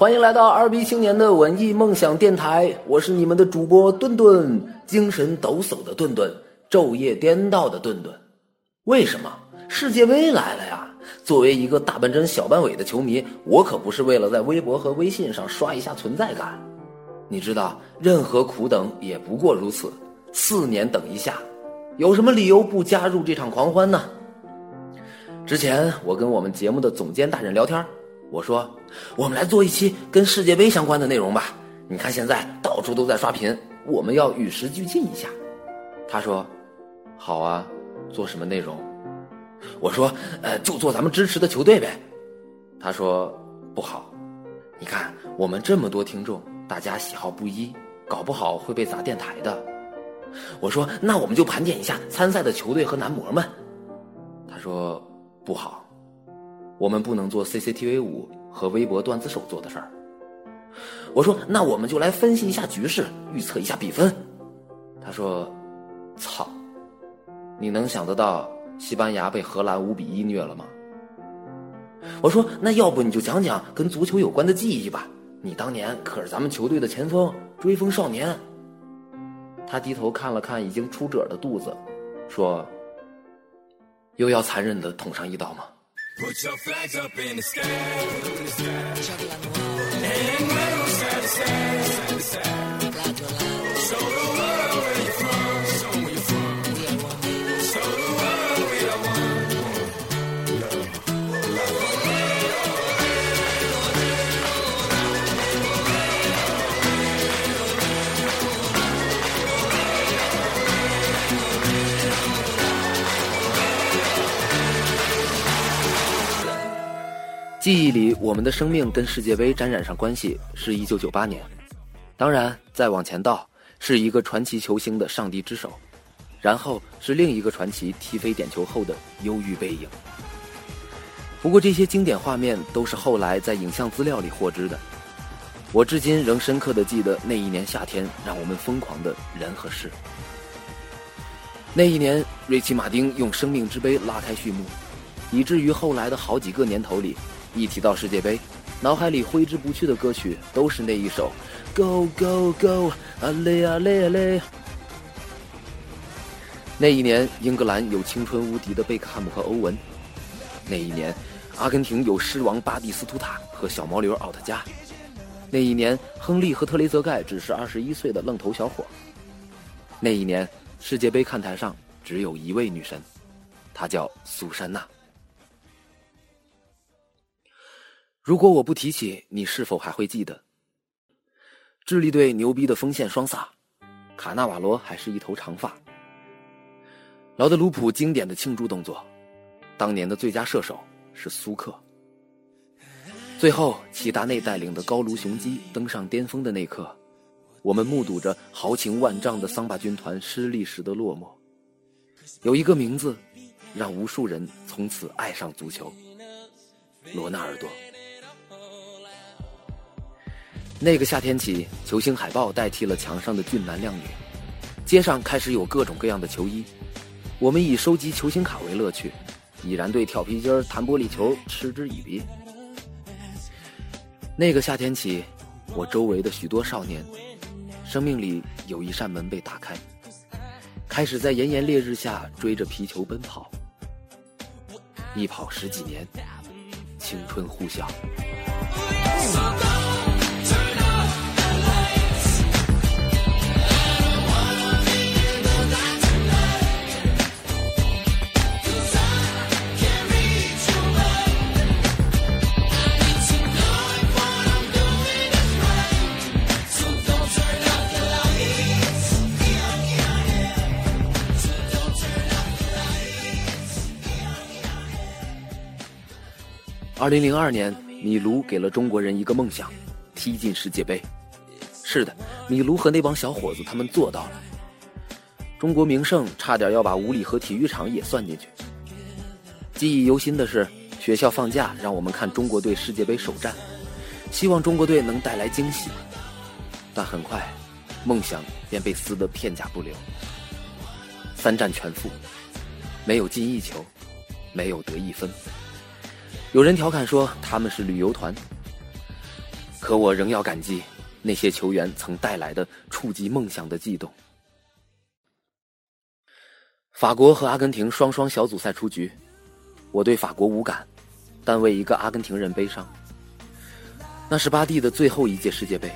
欢迎来到二逼青年的文艺梦想电台，我是你们的主播顿顿，精神抖擞的顿顿，昼夜颠倒的顿顿。为什么世界杯来了呀？作为一个大半真小半伪的球迷，我可不是为了在微博和微信上刷一下存在感。你知道，任何苦等也不过如此。四年等一下，有什么理由不加入这场狂欢呢？之前我跟我们节目的总监大人聊天，我说我们来做一期跟世界杯相关的内容吧。你看现在到处都在刷屏，我们要与时俱进一下。他说：“好啊，做什么内容？”我说：“呃，就做咱们支持的球队呗。”他说：“不好，你看我们这么多听众，大家喜好不一，搞不好会被砸电台的。”我说：“那我们就盘点一下参赛的球队和男模们。”他说。不好，我们不能做 CCTV 五和微博段子手做的事儿。我说，那我们就来分析一下局势，预测一下比分。他说：“操，你能想得到西班牙被荷兰五比一虐了吗？”我说：“那要不你就讲讲跟足球有关的记忆吧，你当年可是咱们球队的前锋，追风少年。”他低头看了看已经出褶的肚子，说。又要残忍的捅上一刀吗？Put your flags up in the sky. In the sky. And let them side to. 记忆里，我们的生命跟世界杯沾染上关系是一九九八年，当然再往前倒是一个传奇球星的上帝之手，然后是另一个传奇踢飞点球后的忧郁背影。不过这些经典画面都是后来在影像资料里获知的。我至今仍深刻的记得那一年夏天让我们疯狂的人和事。那一年，瑞奇·马丁用生命之杯拉开序幕，以至于后来的好几个年头里。一提到世界杯，脑海里挥之不去的歌曲都是那一首《Go Go Go》啊嘞啊嘞啊嘞。那一年，英格兰有青春无敌的贝克汉姆和欧文；那一年，阿根廷有狮王巴蒂斯图塔和小毛驴奥特加；那一年，亨利和特雷泽盖只是二十一岁的愣头小伙；那一年，世界杯看台上只有一位女神，她叫苏珊娜。如果我不提起，你是否还会记得？智利队牛逼的锋线双萨，卡纳瓦罗还是一头长发。劳德鲁普经典的庆祝动作，当年的最佳射手是苏克。最后，齐达内带领的高卢雄鸡登上巅峰的那刻，我们目睹着豪情万丈的桑巴军团失利时的落寞。有一个名字，让无数人从此爱上足球——罗纳尔多。那个夏天起，球星海报代替了墙上的俊男靓女，街上开始有各种各样的球衣。我们以收集球星卡为乐趣，已然对跳皮筋、弹玻璃球嗤之以鼻。那个夏天起，我周围的许多少年，生命里有一扇门被打开，开始在炎炎烈日下追着皮球奔跑，一跑十几年，青春呼啸。二零零二年，米卢给了中国人一个梦想，踢进世界杯。是的，米卢和那帮小伙子他们做到了。中国名胜差点要把五里河体育场也算进去。记忆犹新的是，学校放假让我们看中国队世界杯首战，希望中国队能带来惊喜。但很快，梦想便被撕得片甲不留。三战全负，没有进一球，没有得一分。有人调侃说他们是旅游团，可我仍要感激那些球员曾带来的触及梦想的悸动。法国和阿根廷双双小组赛出局，我对法国无感，但为一个阿根廷人悲伤。那是巴蒂的最后一届世界杯，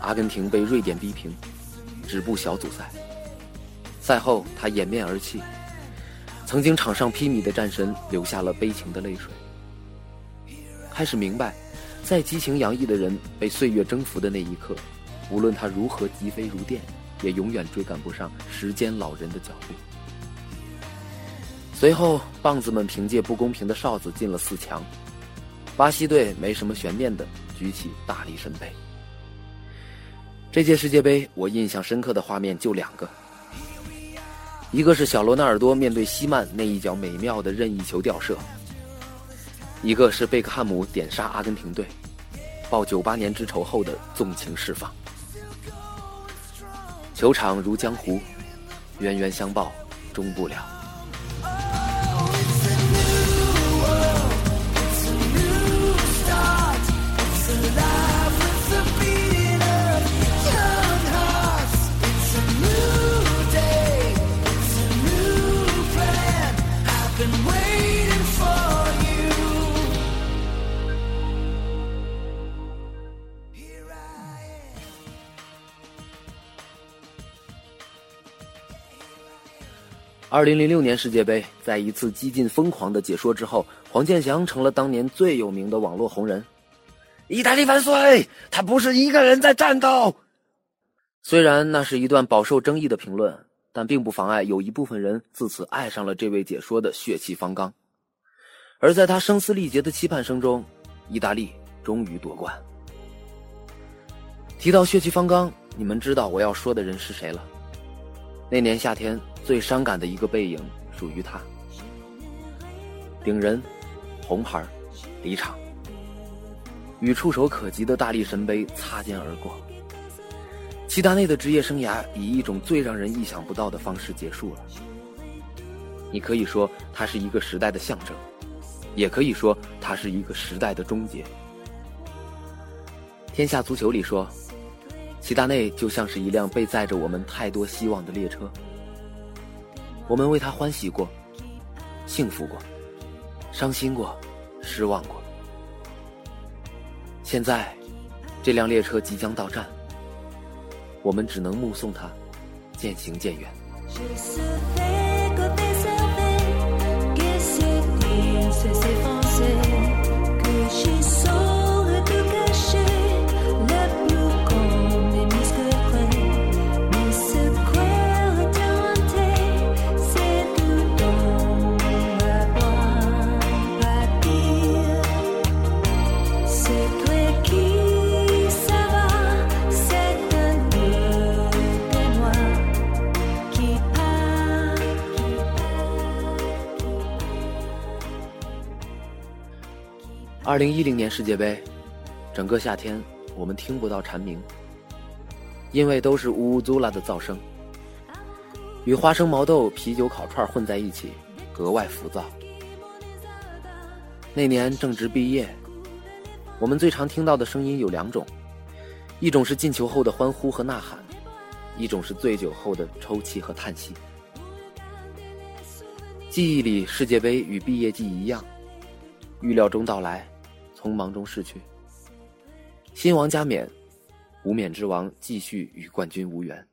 阿根廷被瑞典逼平，止步小组赛。赛后他掩面而泣，曾经场上披靡的战神流下了悲情的泪水。开始明白，在激情洋溢的人被岁月征服的那一刻，无论他如何疾飞如电，也永远追赶不上时间老人的脚步。随后，棒子们凭借不公平的哨子进了四强。巴西队没什么悬念的举起大力神杯。这届世界杯我印象深刻的画面就两个，一个是小罗纳尔多面对西曼那一脚美妙的任意球吊射，一个是贝克汉姆点杀阿根廷队，报九八年之仇后的纵情释放。球场如江湖，冤冤相报终不了。二零零六年世界杯，在一次激进疯狂的解说之后，黄健翔成了当年最有名的网络红人。意大利万岁！他不是一个人在战斗。虽然那是一段饱受争议的评论，但并不妨碍有一部分人自此爱上了这位解说的血气方刚。而在他声嘶力竭的期盼声中，意大利终于夺冠。提到血气方刚，你们知道我要说的人是谁了？那年夏天。最伤感的一个背影属于他，顶人，红牌，离场，与触手可及的大力神杯擦肩而过。齐达内的职业生涯以一种最让人意想不到的方式结束了。你可以说他是一个时代的象征，也可以说他是一个时代的终结。天下足球里说，齐达内就像是一辆被载着我们太多希望的列车。我们为他欢喜过，幸福过，伤心过，失望过。现在，这辆列车即将到站，我们只能目送他渐行渐远。二零一零年世界杯，整个夏天我们听不到蝉鸣，因为都是乌乌祖拉的噪声，与花生毛豆、啤酒烤串混在一起，格外浮躁。那年正值毕业，我们最常听到的声音有两种，一种是进球后的欢呼和呐喊，一种是醉酒后的抽泣和叹息。记忆里，世界杯与毕业季一样，预料中到来。匆忙中逝去，新王加冕，无冕之王继续与冠军无缘。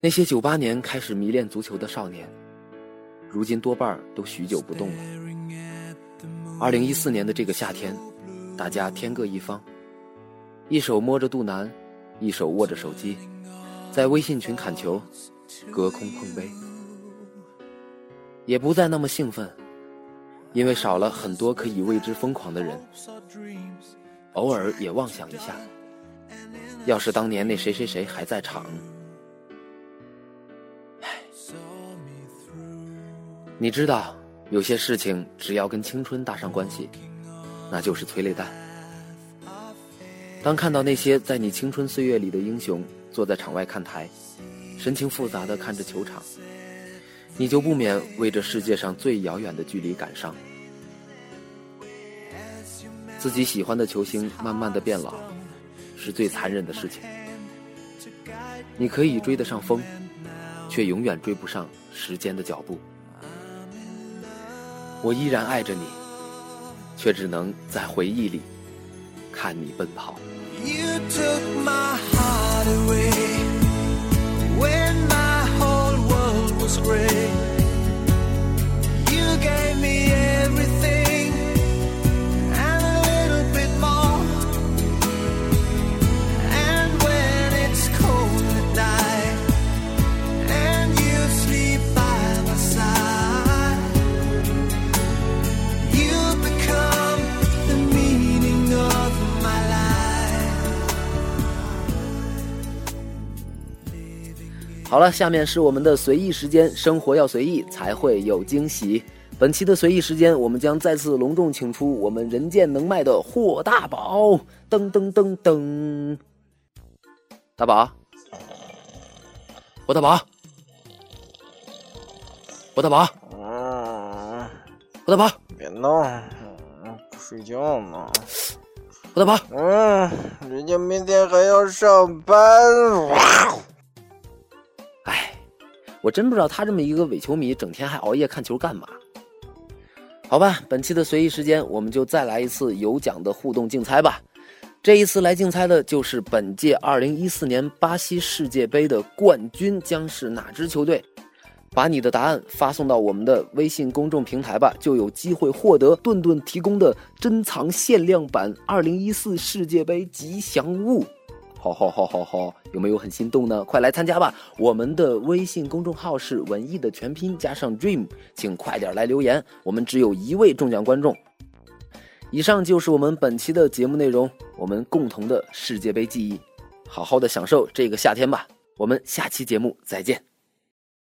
那些九八年开始迷恋足球的少年，如今多半都许久不动了。二零一四年的这个夏天，大家天各一方，一手摸着肚腩，一手握着手机，在微信群砍球，隔空碰杯，也不再那么兴奋。因为少了很多可以为之疯狂的人，偶尔也妄想一下，要是当年那谁谁谁还在场，唉，你知道，有些事情只要跟青春搭上关系，那就是催泪弹。当看到那些在你青春岁月里的英雄坐在场外看台，神情复杂的看着球场。你就不免为这世界上最遥远的距离感伤。自己喜欢的球星慢慢的变老，是最残忍的事情。你可以追得上风，却永远追不上时间的脚步。我依然爱着你，却只能在回忆里看你奔跑。好了，下面是我们的随意时间，生活要随意才会有惊喜。本期的随意时间，我们将再次隆重请出我们人见能卖的霍大宝，噔噔噔噔，大宝，霍大宝，霍大宝，嗯，霍大宝，别闹，嗯，不睡觉呢。霍大宝，嗯，人家明天还要上班。我真不知道他这么一个伪球迷，整天还熬夜看球干嘛？好吧，本期的随意时间，我们就再来一次有奖的互动竞猜吧。这一次来竞猜的就是本届2014年巴西世界杯的冠军将是哪支球队？把你的答案发送到我们的微信公众平台吧，就有机会获得顿顿提供的珍藏限量版2014世界杯吉祥物。好好好好好，有没有很心动呢？快来参加吧！我们的微信公众号是文艺的全拼加上 dream，请快点来留言，我们只有一位中奖观众。以上就是我们本期的节目内容，我们共同的世界杯记忆，好好的享受这个夏天吧！我们下期节目再见。